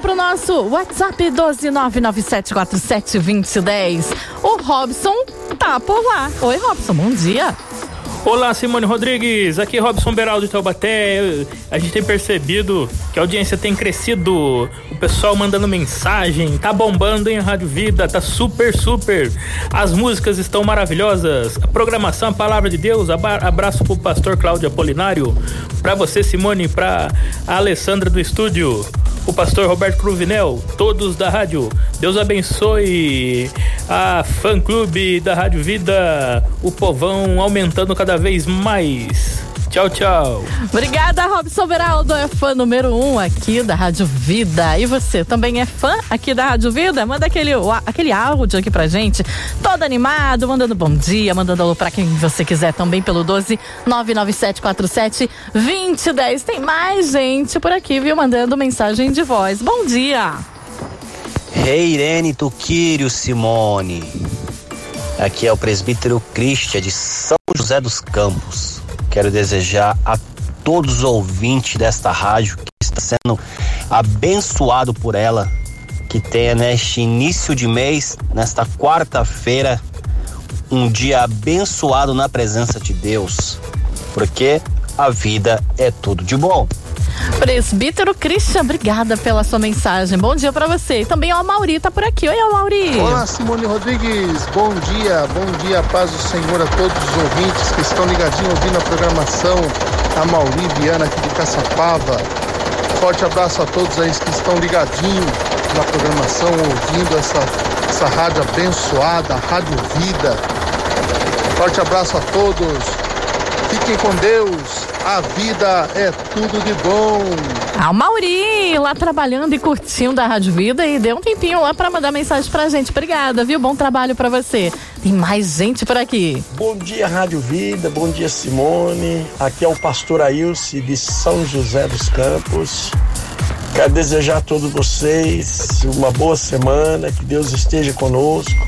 Pro nosso WhatsApp 12997472010. O Robson tá por lá. Oi, Robson, bom dia. Olá, Simone Rodrigues. Aqui é Robson Beraldo de Taubaté. A gente tem percebido que a audiência tem crescido. O pessoal mandando mensagem. Tá bombando em Rádio Vida. Tá super, super. As músicas estão maravilhosas. A programação, a palavra de Deus. Abraço pro pastor Cláudio Apolinário. Pra você, Simone. Pra Alessandra do estúdio o pastor Roberto Cruvinel, todos da rádio. Deus abençoe a fã clube da Rádio Vida, o povão aumentando cada vez mais. Tchau, tchau. Obrigada, Robson Beraldo. É fã número um aqui da Rádio Vida. E você também é fã aqui da Rádio Vida? Manda aquele, aquele áudio aqui pra gente, todo animado, mandando bom dia, mandando alô pra quem você quiser também pelo 12 99747 2010. Tem mais gente por aqui, viu? Mandando mensagem de voz. Bom dia. Rei Irene Tuquírio Simone. Aqui é o presbítero Cristian de São José dos Campos. Quero desejar a todos os ouvintes desta rádio que está sendo abençoado por ela, que tenha neste início de mês, nesta quarta-feira, um dia abençoado na presença de Deus, porque a vida é tudo de bom. Presbítero Christian, obrigada pela sua mensagem. Bom dia para você. E também o Mauri tá por aqui. Oi, Mauri. Olá, Simone Rodrigues. Bom dia, bom dia, paz do Senhor a todos os ouvintes que estão ligadinhos ouvindo a programação. A Mauri Viana aqui de Caçapava. Forte abraço a todos aí que estão ligadinhos na programação, ouvindo essa, essa rádio abençoada, a Rádio Vida. Forte abraço a todos. Fiquem com Deus. A vida é tudo de bom. Ah, o Mauri lá trabalhando e curtindo a Rádio Vida e deu um tempinho lá para mandar mensagem pra gente. Obrigada, viu? Bom trabalho para você. Tem mais gente por aqui. Bom dia, Rádio Vida. Bom dia, Simone. Aqui é o pastor Ailce de São José dos Campos. Quero desejar a todos vocês uma boa semana, que Deus esteja conosco,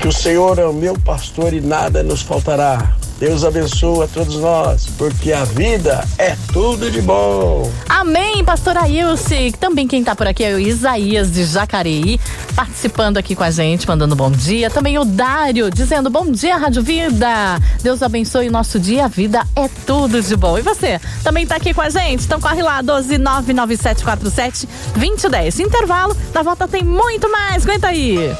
que o Senhor é o meu pastor e nada nos faltará. Deus abençoe a todos nós, porque a vida é tudo de bom. Amém, pastora Ilse. Também quem tá por aqui é o Isaías de Jacareí, participando aqui com a gente, mandando bom dia. Também o Dário, dizendo bom dia, Rádio Vida. Deus abençoe o nosso dia, a vida é tudo de bom. E você, também tá aqui com a gente? Então corre lá, 1299747 2010. Intervalo, na volta tem muito mais. Aguenta aí.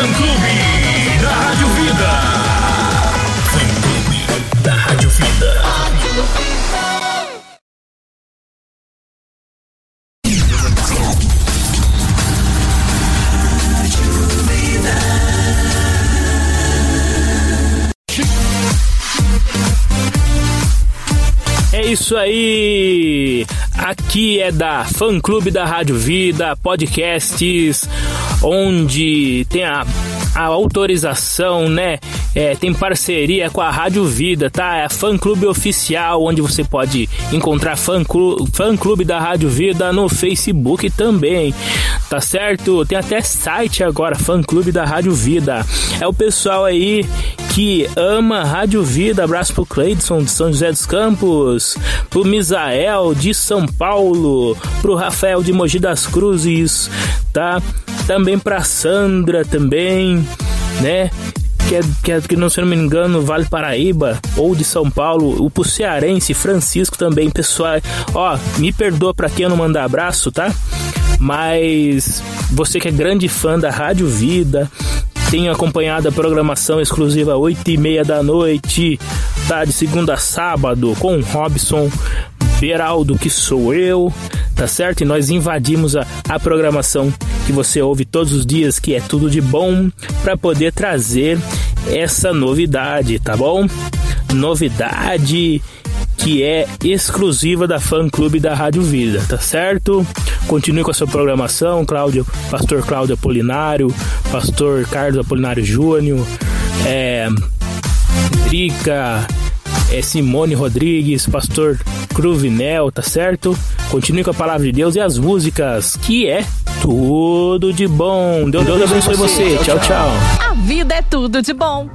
Fã Clube da Rádio Vida. Fã Clube da Rádio Vida. É isso aí! Aqui é da Fã Clube da Rádio Vida, podcasts, onde tem a, a autorização, né? É, tem parceria com a Rádio Vida, tá? É a Fã Clube Oficial, onde você pode encontrar fã clube, fã clube da Rádio Vida no Facebook também, tá certo? Tem até site agora, Fã Clube da Rádio Vida. É o pessoal aí que ama Rádio Vida. Abraço pro Cleidson de São José dos Campos, pro Misael de São Paulo, pro Rafael de Mogi das Cruzes, tá? Também pra Sandra também. né? Que é, que é, que não, se não me engano, Vale Paraíba ou de São Paulo, o pro Cearense, Francisco também, pessoal. Ó, me perdoa pra quem eu não mandar abraço, tá? Mas você que é grande fã da Rádio Vida, tem acompanhado a programação exclusiva 8 e meia da noite, tá? De segunda a sábado, com Robson Beraldo, que sou eu, tá certo? E nós invadimos a, a programação que você ouve todos os dias, que é tudo de bom, para poder trazer essa novidade, tá bom? Novidade que é exclusiva da fã clube da Rádio Vida, tá certo? Continue com a sua programação, Cláudio, Pastor Cláudio Apolinário, Pastor Carlos Apolinário Júnior, é, Drica, é Simone Rodrigues, Pastor Cruvinel, tá certo? Continue com a palavra de Deus e as músicas, que é tudo de bom. Deus, Deus abençoe você. Tchau, tchau. A vida é tudo de bom.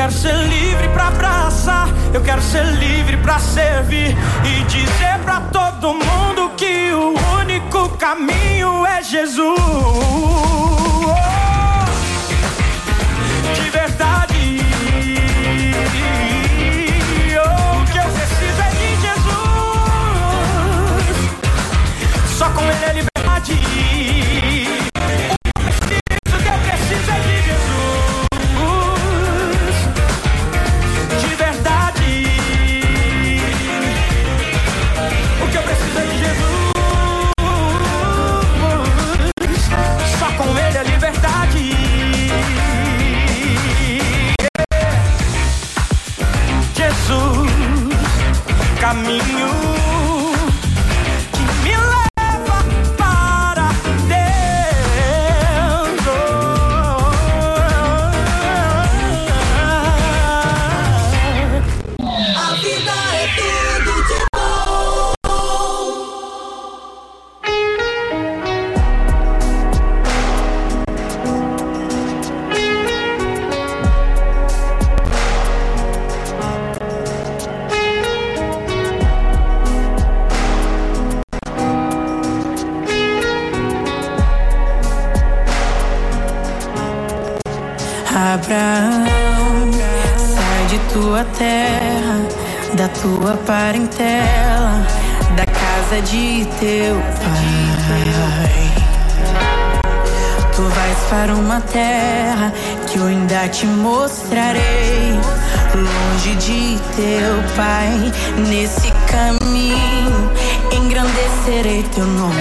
Quero ser livre para abraçar, eu quero ser livre para servir e dizer para todo mundo que o único caminho é Jesus. De teu pai. Tu vais para uma terra que eu ainda te mostrarei. Longe de teu pai, nesse caminho, engrandecerei teu nome,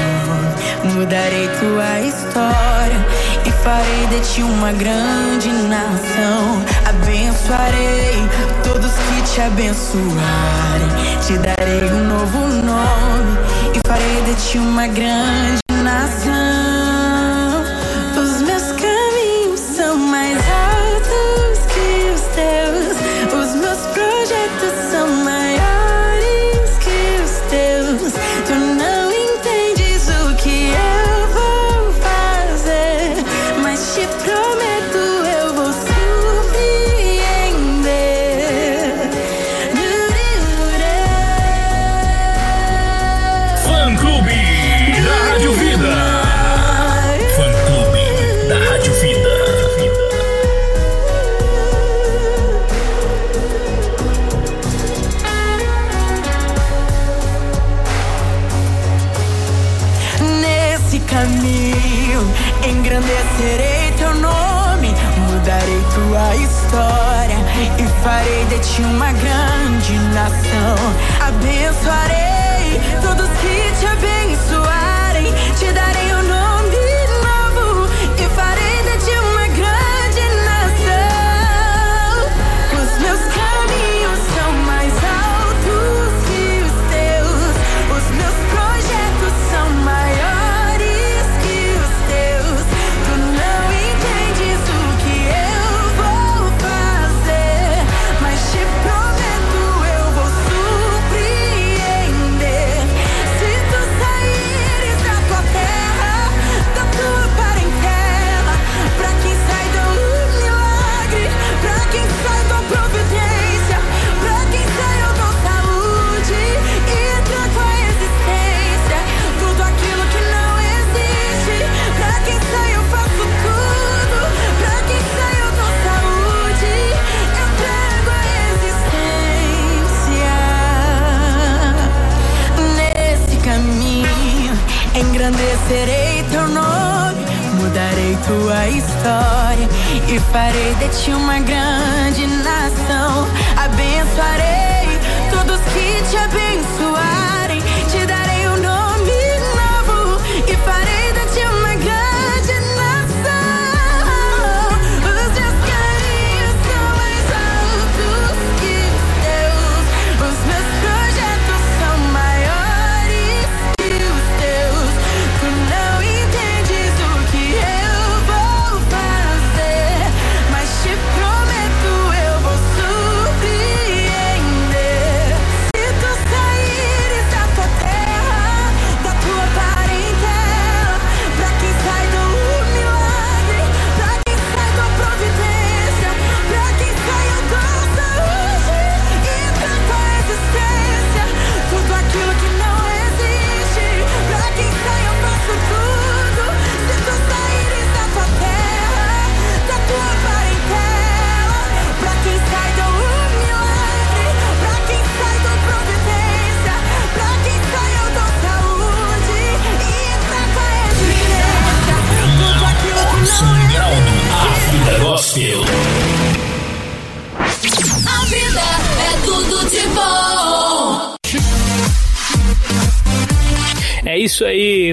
mudarei tua história e farei de ti uma grande nação. Abençoarei todos que te abençoarem, te darei um novo nome e farei de ti uma grande nação. de uma grande nação. Abençoarei.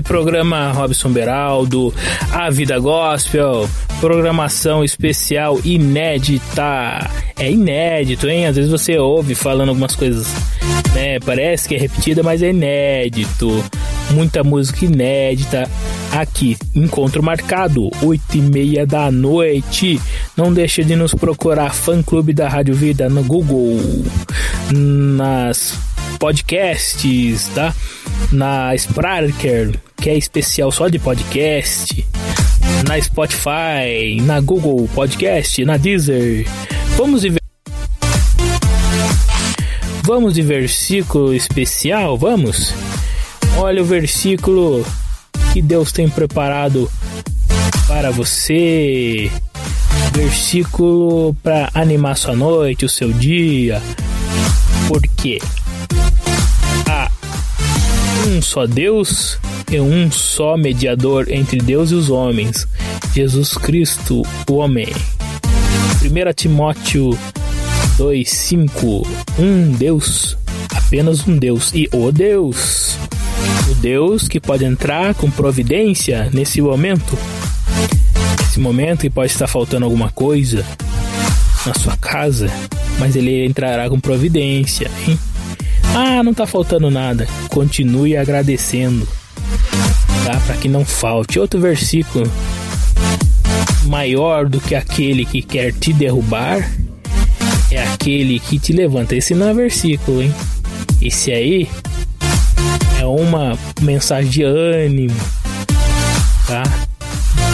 programa Robson Beraldo, A Vida Gospel, programação especial inédita. É inédito, hein? Às vezes você ouve falando algumas coisas, né? Parece que é repetida, mas é inédito. Muita música inédita aqui. Encontro marcado, 8 e meia da noite. Não deixe de nos procurar, fã clube da Rádio Vida no Google, nas podcasts, tá? Na Spreaker, que é especial só de podcast, na Spotify, na Google Podcast, na Deezer. Vamos de Vamos de versículo especial, vamos? Olha o versículo que Deus tem preparado para você. Versículo para animar sua noite, o seu dia. Por quê? Um só Deus e um só mediador entre Deus e os homens, Jesus Cristo, o homem. 1 Timóteo 2:5 Um Deus, apenas um Deus e o Deus. O Deus que pode entrar com providência nesse momento. Nesse momento que pode estar faltando alguma coisa na sua casa, mas ele entrará com providência, hein? Ah, não tá faltando nada. Continue agradecendo, tá? Para que não falte. Outro versículo maior do que aquele que quer te derrubar é aquele que te levanta. Esse não é versículo, hein? Esse aí é uma mensagem de ânimo, tá?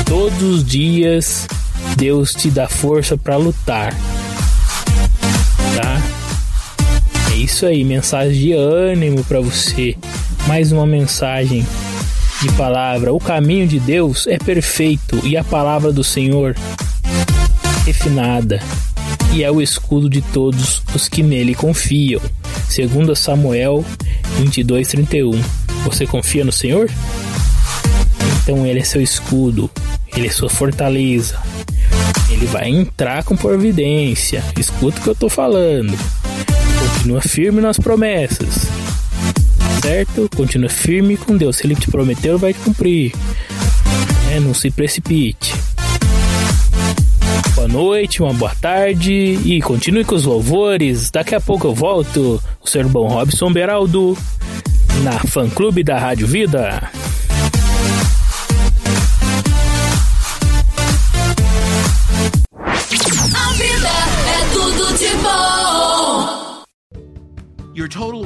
Todos os dias Deus te dá força para lutar, isso aí, mensagem de ânimo para você. Mais uma mensagem de palavra. O caminho de Deus é perfeito e a palavra do Senhor refinada e é o escudo de todos os que nele confiam. Segundo Samuel 22:31. Você confia no Senhor? Então ele é seu escudo, ele é sua fortaleza. Ele vai entrar com providência. Escuta o que eu tô falando. Continua firme nas promessas. Certo? Continua firme com Deus. Se ele te prometeu, vai cumprir. É, não se precipite. Boa noite, uma boa tarde e continue com os louvores. Daqui a pouco eu volto. O Sr. Bom Robson Beraldo na fã clube da Rádio Vida.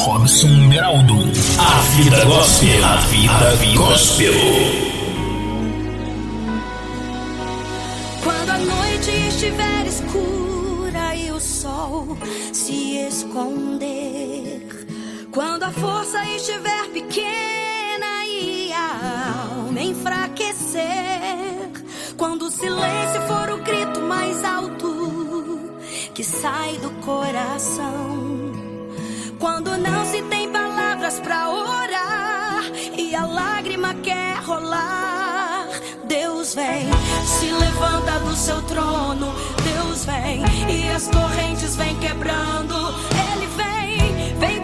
Robson Beraldo. A vida gospel. A vida gospel. Quando a noite estiver escura e o sol se esconder, quando a força estiver pequena e a alma enfraquecer, quando o silêncio for o grito mais alto que sai do coração, quando não se tem palavras pra orar e a lágrima quer rolar, Deus vem, se levanta do seu trono, Deus vem e as correntes vêm quebrando. Ele vem, vem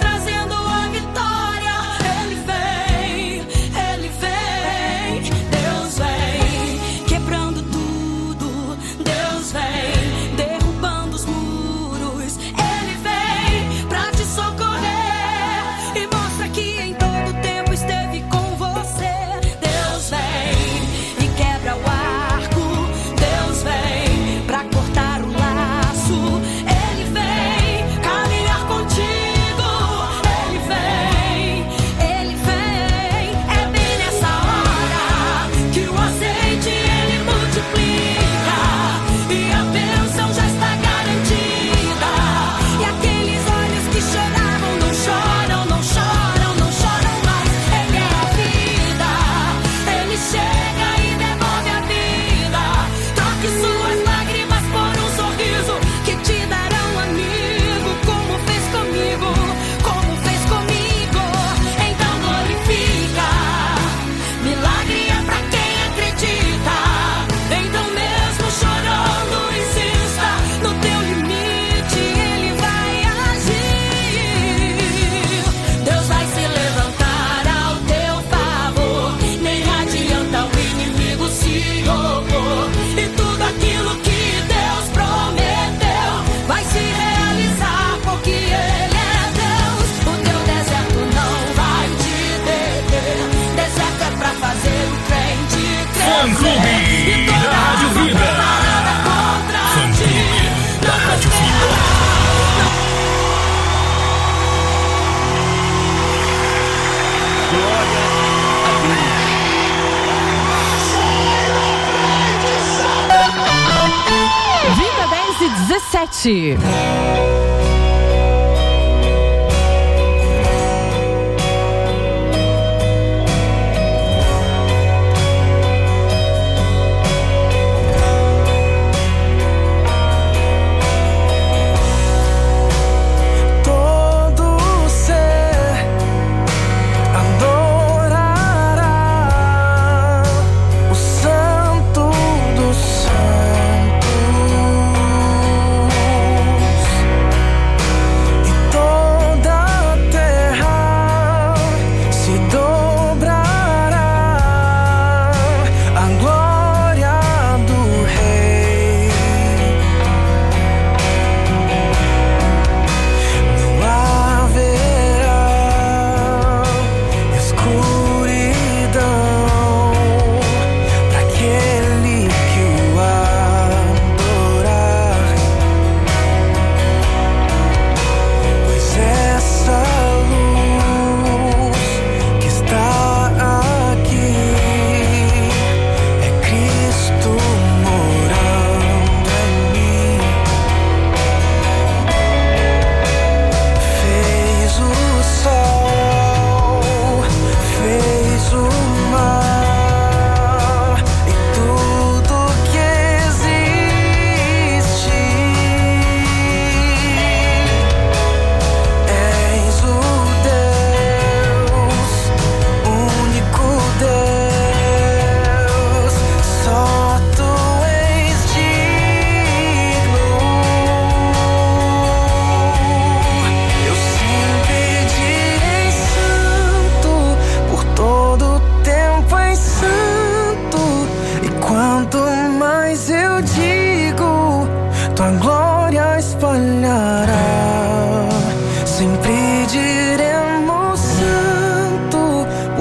to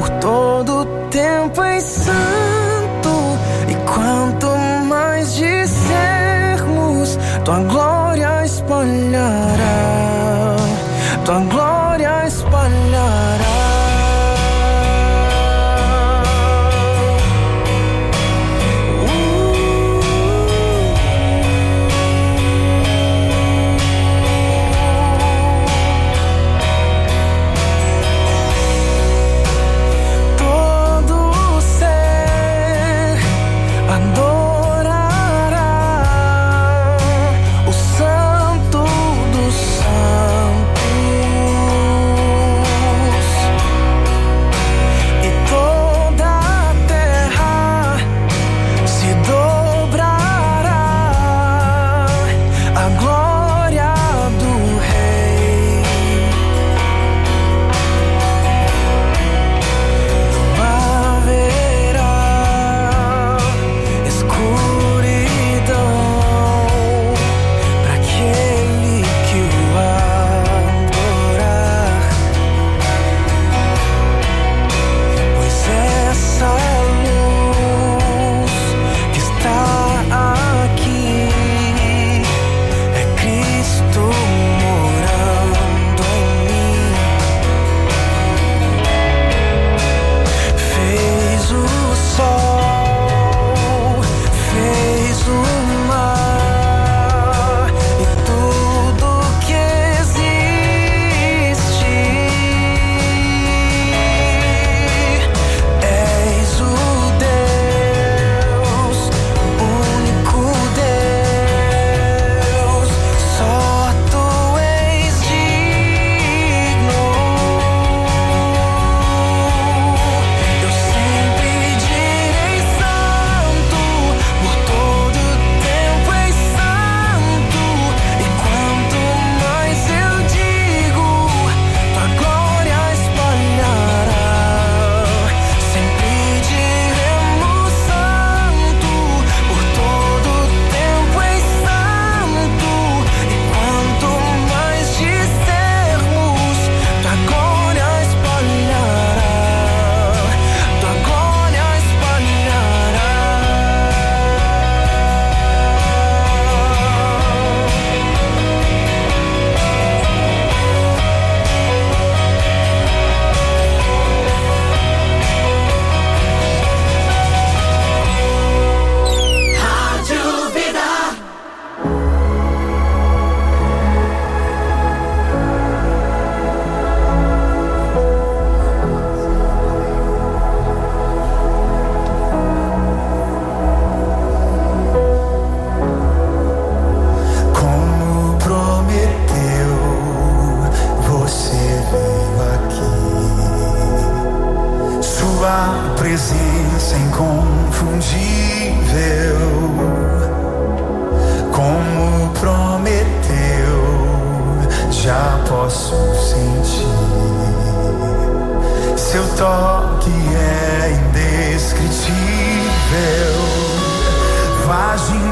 por todo tempo em santo. E quanto mais dissermos tua glória. presença inconfundível. Como prometeu, já posso sentir. Seu toque é indescritível. Vagem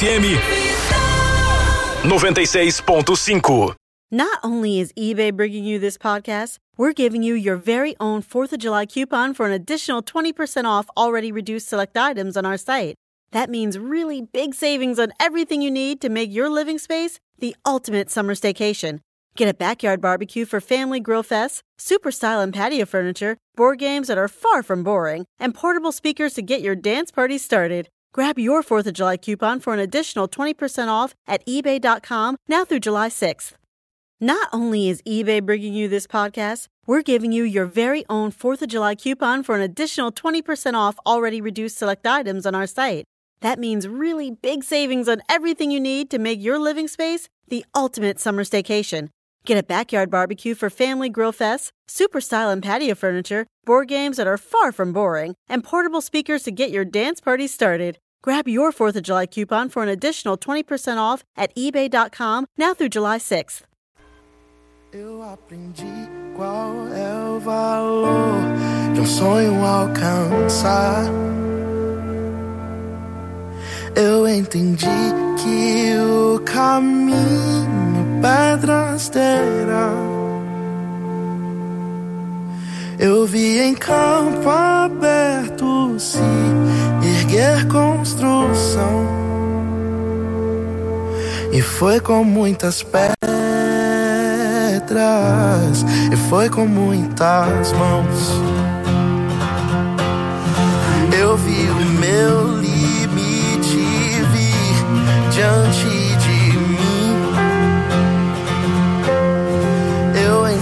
FM 96.5. Not only is eBay bringing you this podcast, we're giving you your very own 4th of July coupon for an additional 20% off already reduced select items on our site. That means really big savings on everything you need to make your living space the ultimate summer staycation. Get a backyard barbecue for family grill fests, super style and patio furniture, board games that are far from boring, and portable speakers to get your dance party started. Grab your 4th of July coupon for an additional 20% off at eBay.com now through July 6th. Not only is eBay bringing you this podcast, we're giving you your very own 4th of July coupon for an additional 20% off already reduced select items on our site. That means really big savings on everything you need to make your living space the ultimate summer staycation. Get a backyard barbecue for family grill fests, super style and patio furniture, board games that are far from boring, and portable speakers to get your dance party started. Grab your 4th of July coupon for an additional 20% off at eBay.com now through July 6th. Eu aprendi qual é o valor um sonho alcançar. Eu entendi que o caminho pedras terá. Eu vi em campo aberto se erguer construção. E foi com muitas pedras, e foi com muitas mãos. Eu vi o meu limite vir diante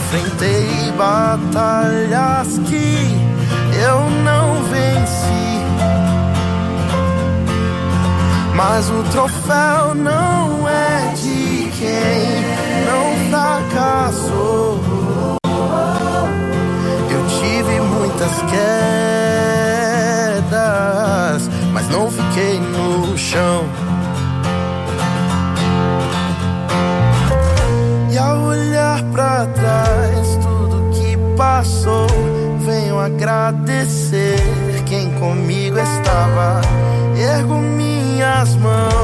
enfrentei batalhas que eu não venci. Mas o troféu não Ergo minhas mãos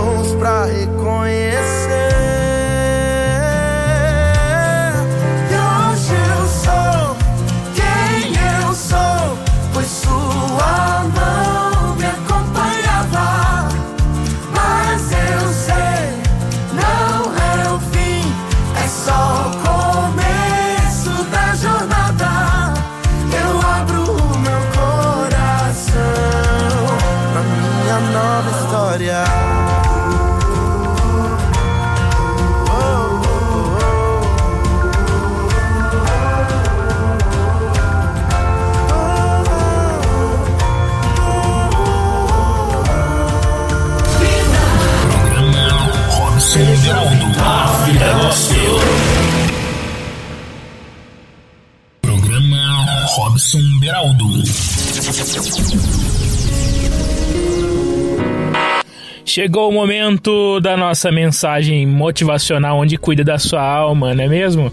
Chegou o momento da nossa mensagem motivacional onde cuida da sua alma, não é mesmo?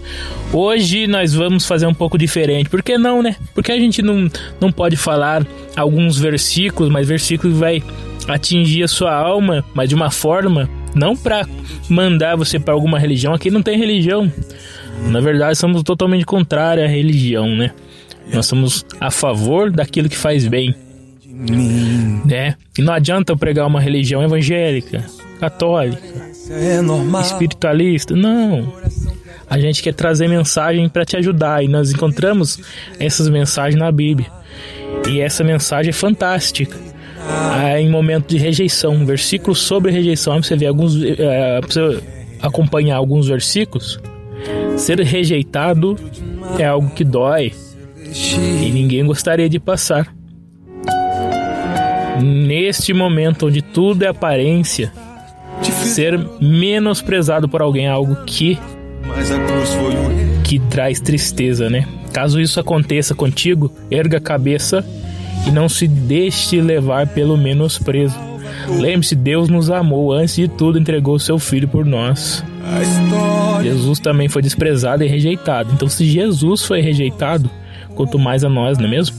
Hoje nós vamos fazer um pouco diferente. Por que não, né? Porque a gente não, não pode falar alguns versículos, mas versículos vai atingir a sua alma, mas de uma forma não para mandar você para alguma religião. Aqui não tem religião. Na verdade, somos totalmente contrários à religião, né? Nós somos a favor daquilo que faz bem. Né? E não adianta eu pregar uma religião evangélica, católica, espiritualista. Não. A gente quer trazer mensagem para te ajudar e nós encontramos essas mensagens na Bíblia. E essa mensagem é fantástica. Ah, em momento de rejeição, um versículo sobre rejeição. Você vê alguns, é, você acompanhar alguns versículos. Ser rejeitado é algo que dói e ninguém gostaria de passar. Neste momento onde tudo é aparência, ser menosprezado por alguém é algo que que traz tristeza, né? Caso isso aconteça contigo, erga a cabeça e não se deixe levar pelo menosprezo. Lembre-se, Deus nos amou, antes de tudo entregou seu filho por nós. Jesus também foi desprezado e rejeitado. Então, se Jesus foi rejeitado, quanto mais a nós, não é mesmo?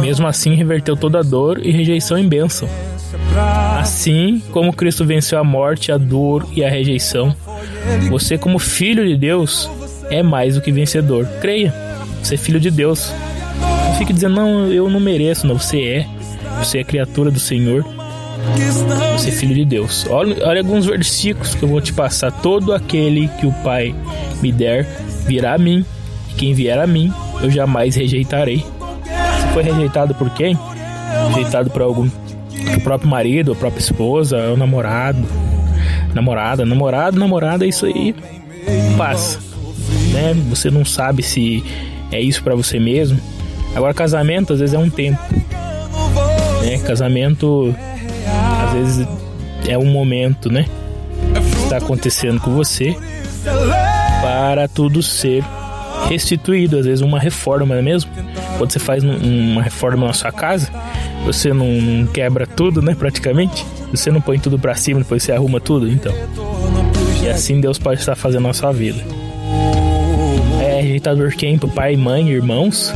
Mesmo assim, reverteu toda a dor e rejeição em bênção. Assim como Cristo venceu a morte, a dor e a rejeição, você, como filho de Deus, é mais do que vencedor. Creia, você é filho de Deus. Não fique dizendo, não, eu não mereço, não. Você é. Você é criatura do Senhor. Você é filho de Deus. Olha, olha alguns versículos que eu vou te passar. Todo aquele que o Pai me der virá a mim, e quem vier a mim, eu jamais rejeitarei. Você foi rejeitado por quem? Rejeitado por algum o próprio marido, a própria esposa, o namorado, namorada, namorado, namorada, é isso aí passa. né? Você não sabe se é isso para você mesmo. Agora casamento às vezes é um tempo, né? Casamento às vezes é um momento, né? Que está acontecendo com você para tudo ser restituído, às vezes uma reforma, não é mesmo? Quando você faz uma reforma na sua casa, você não, quebra tudo, né, praticamente. Você não põe tudo para cima, depois você arruma tudo, então. E assim Deus pode estar fazendo na sua vida. É rejeitado por quem? Por pai, mãe, irmãos.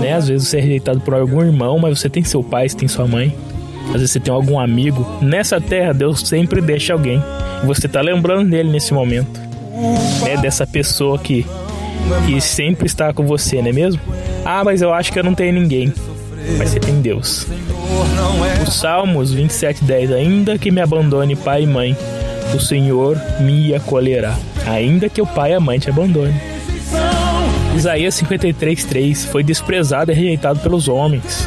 Né? Às vezes você é rejeitado por algum irmão, mas você tem seu pai, você tem sua mãe. Às vezes você tem algum amigo. Nessa terra, Deus sempre deixa alguém. Você tá lembrando dele nesse momento. É dessa pessoa que, que sempre está com você, não é mesmo? Ah, mas eu acho que eu não tenho ninguém. Mas você tem Deus. O Salmos 27:10 Ainda que me abandone pai e mãe, o Senhor me acolherá, ainda que o pai e a mãe te abandone. Isaías 53:3 Foi desprezado e rejeitado pelos homens,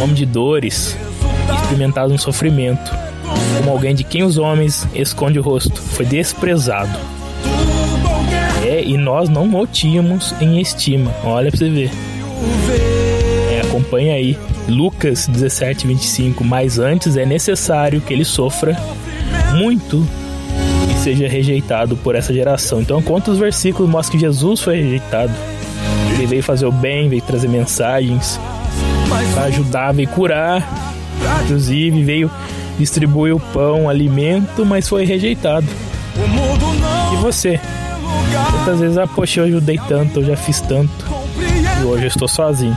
homem de dores, experimentado um sofrimento, como alguém de quem os homens esconde o rosto, foi desprezado. E nós não o tínhamos em estima. Olha pra você ver. É, acompanha aí. Lucas 17, 25. Mas antes é necessário que ele sofra muito e seja rejeitado por essa geração. Então, quantos versículos mostram que Jesus foi rejeitado? Ele veio fazer o bem, veio trazer mensagens ajudar, veio curar, inclusive veio distribuir o pão, o alimento, mas foi rejeitado. E você? Quantas vezes, ah, poxa, eu ajudei tanto, eu já fiz tanto, e hoje eu estou sozinho.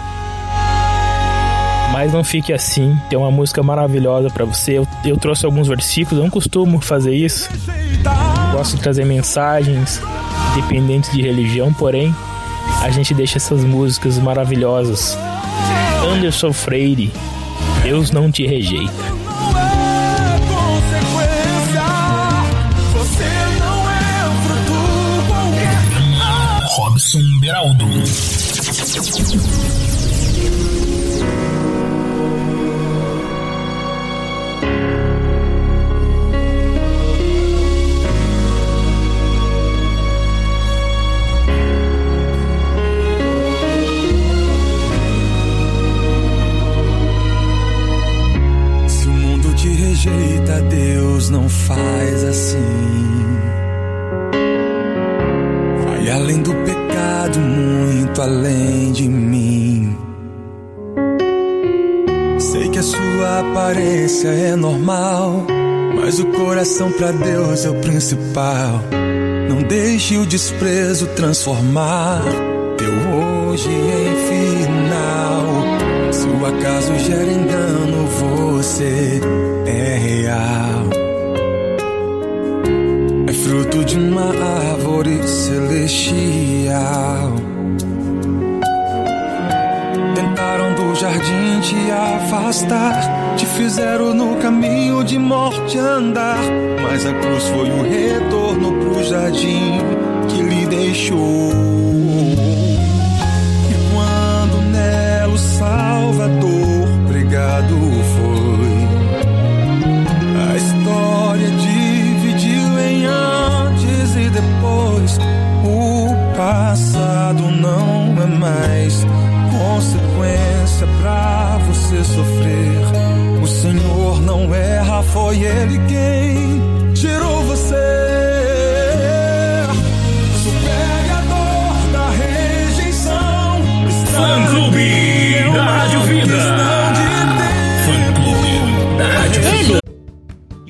Mas não fique assim, tem uma música maravilhosa para você. Eu, eu, trouxe alguns versículos, eu não costumo fazer isso. Gosto de trazer mensagens, independentes de religião, porém, a gente deixa essas músicas maravilhosas. Anderson Freire, Deus não te rejeita. Robson Beraldo. Se o mundo te rejeita, Deus não faz assim. Vai além do muito além de mim. Sei que a sua aparência é normal, mas o coração pra Deus é o principal. Não deixe o desprezo transformar teu hoje em final. Se o acaso gera engano, você é real. Fruto de uma árvore celestial. Tentaram do jardim te afastar, te fizeram no caminho de morte andar. Mas a cruz foi o retorno pro jardim que lhe deixou. E quando nela o Salvador pregado depois. O passado não é mais consequência pra você sofrer. O Senhor não erra, foi Ele quem tirou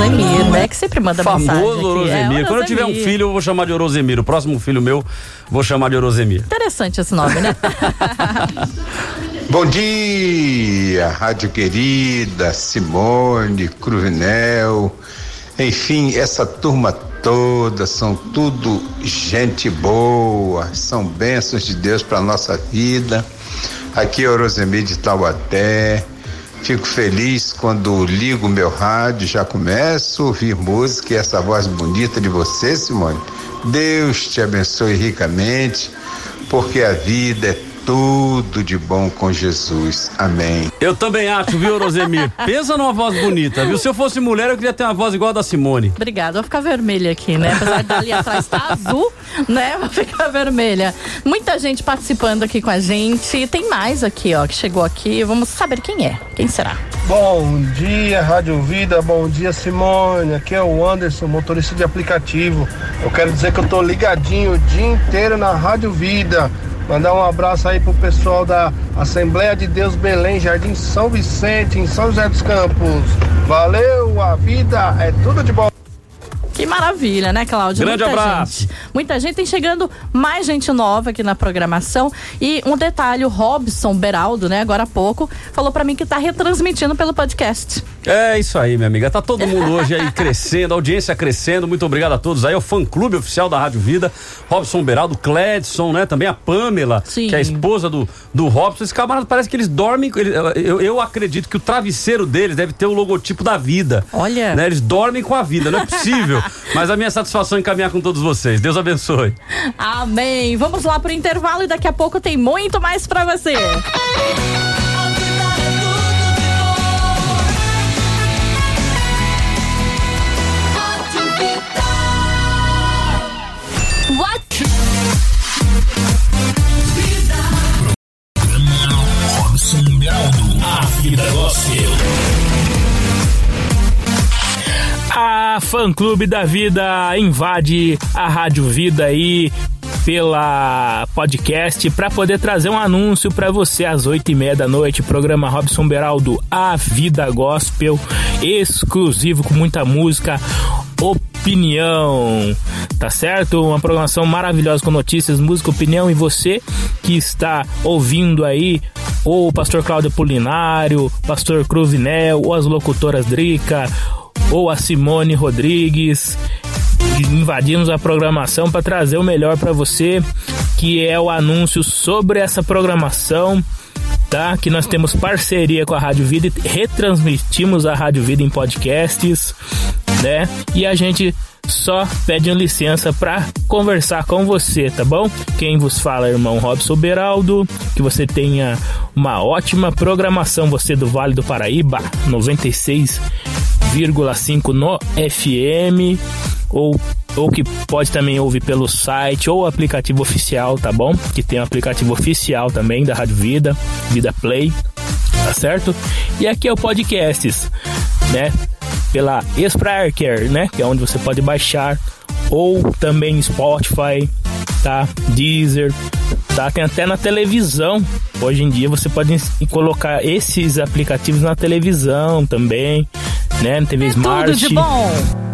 Orozemir, né? Que sempre manda mensagem. Famoso. Orozemir. É, Quando eu tiver um filho, eu vou chamar de Orozemir. O próximo filho meu, vou chamar de Orozemir. Interessante esse nome, né? Bom dia, Rádio Querida, Simone, Cruvinel, enfim, essa turma toda, são tudo gente boa, são bênçãos de Deus para nossa vida. Aqui é Rosemir de Taubaté. Fico feliz quando ligo meu rádio, já começo a ouvir música e essa voz bonita de você, Simone. Deus te abençoe ricamente, porque a vida é tudo de bom com Jesus. Amém. Eu também acho, viu, Orozemir? Pensa numa voz bonita, viu? Se eu fosse mulher, eu queria ter uma voz igual a da Simone. Obrigada, vou ficar vermelha aqui, né? Apesar dali atrás tá azul, né? Vou ficar vermelha. Muita gente participando aqui com a gente. Tem mais aqui, ó, que chegou aqui. Vamos saber quem é. Quem será? Bom dia, Rádio Vida. Bom dia, Simone. Aqui é o Anderson, motorista de aplicativo. Eu quero dizer que eu tô ligadinho o dia inteiro na Rádio Vida. Mandar um abraço aí pro pessoal da Assembleia de Deus Belém, Jardim São Vicente, em São José dos Campos. Valeu, a vida é tudo de bom. Que maravilha, né, Cláudia? Grande Muita abraço. Gente, muita gente tem chegando mais gente nova aqui na programação. E um detalhe, o Robson Beraldo, né, agora há pouco, falou pra mim que tá retransmitindo pelo podcast. É isso aí, minha amiga. Tá todo mundo hoje aí crescendo, a audiência crescendo. Muito obrigado a todos aí. É o fã clube oficial da Rádio Vida. Robson Beraldo, Cledson, né? Também a Pamela, que é a esposa do, do Robson. Esse camarada parece que eles dormem. ele- eu, eu acredito que o travesseiro deles deve ter o logotipo da vida. Olha. Né? Eles dormem com a vida, não é possível. Mas a minha satisfação é caminhar com todos vocês. Deus abençoe. Amém. Vamos lá pro intervalo e daqui a pouco tem muito mais pra você. Fã clube da vida invade a Rádio Vida aí pela podcast para poder trazer um anúncio para você às oito e meia da noite. Programa Robson Beraldo, A Vida Gospel, exclusivo com muita música, opinião, tá certo? Uma programação maravilhosa com notícias, música, opinião e você que está ouvindo aí ou o pastor Cláudio Polinário, pastor Cruvinel, ou as locutoras Drica, ou a Simone Rodrigues. Invadimos a programação para trazer o melhor para você, que é o anúncio sobre essa programação, tá? Que nós temos parceria com a Rádio Vida e retransmitimos a Rádio Vida em podcasts, né? E a gente só pede licença para conversar com você, tá bom? Quem vos fala é irmão Robson Beraldo, que você tenha uma ótima programação, você do Vale do Paraíba, 96,5 no FM, ou, ou que pode também ouvir pelo site ou aplicativo oficial, tá bom? Que tem o aplicativo oficial também da Rádio Vida, Vida Play, tá certo? E aqui é o Podcasts, né? Pela Spreaker, né? Que é onde você pode baixar, ou também Spotify, tá? Deezer, tá? Tem até na televisão. Hoje em dia você pode colocar esses aplicativos na televisão também, né? TV Smart. Tudo de bom.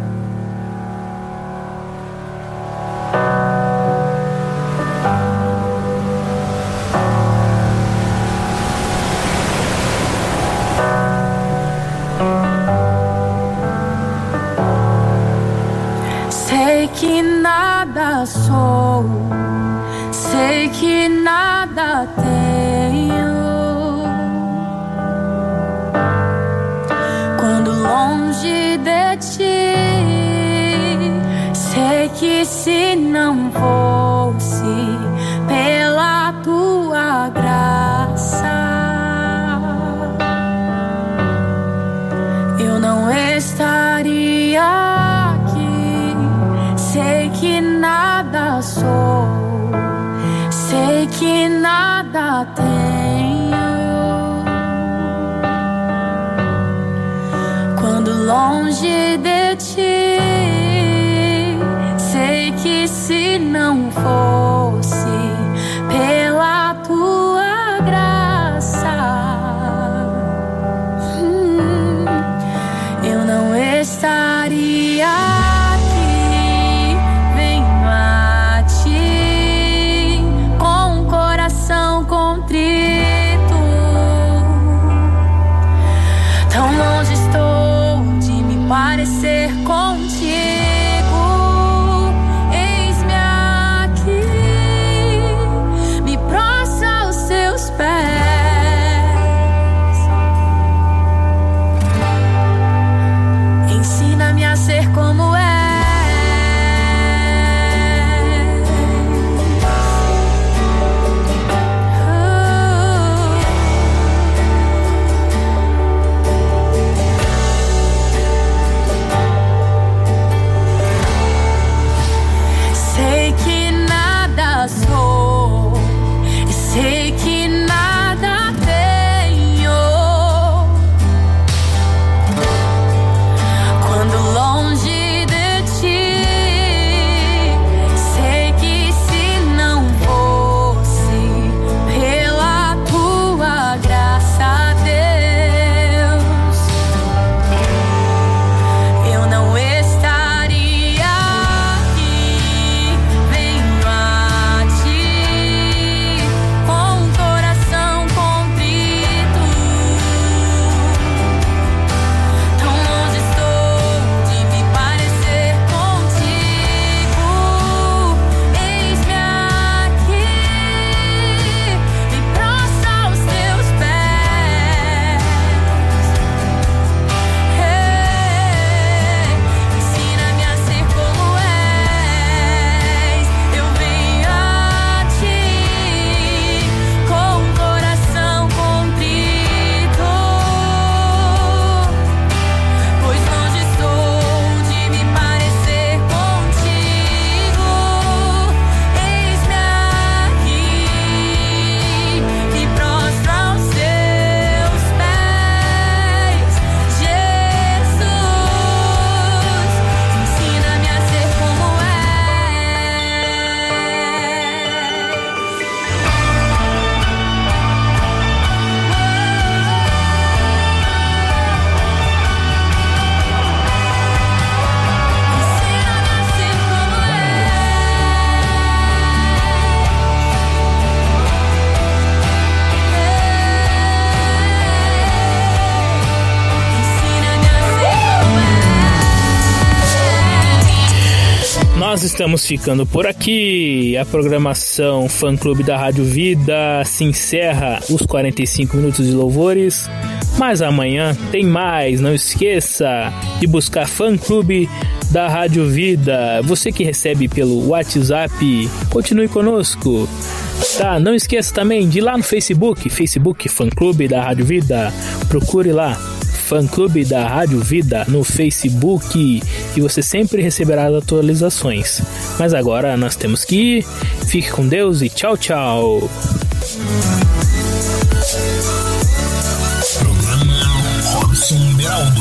Estamos ficando por aqui. A programação Fã Clube da Rádio Vida se encerra os 45 minutos de louvores. Mas amanhã tem mais. Não esqueça de buscar Fã Clube da Rádio Vida. Você que recebe pelo WhatsApp, continue conosco. Tá, não esqueça também de ir lá no Facebook, Facebook Fã Clube da Rádio Vida. Procure lá fã clube da Rádio Vida no Facebook e você sempre receberá as atualizações. Mas agora nós temos que ir. Fique com Deus e tchau, tchau. Robson Beraldo.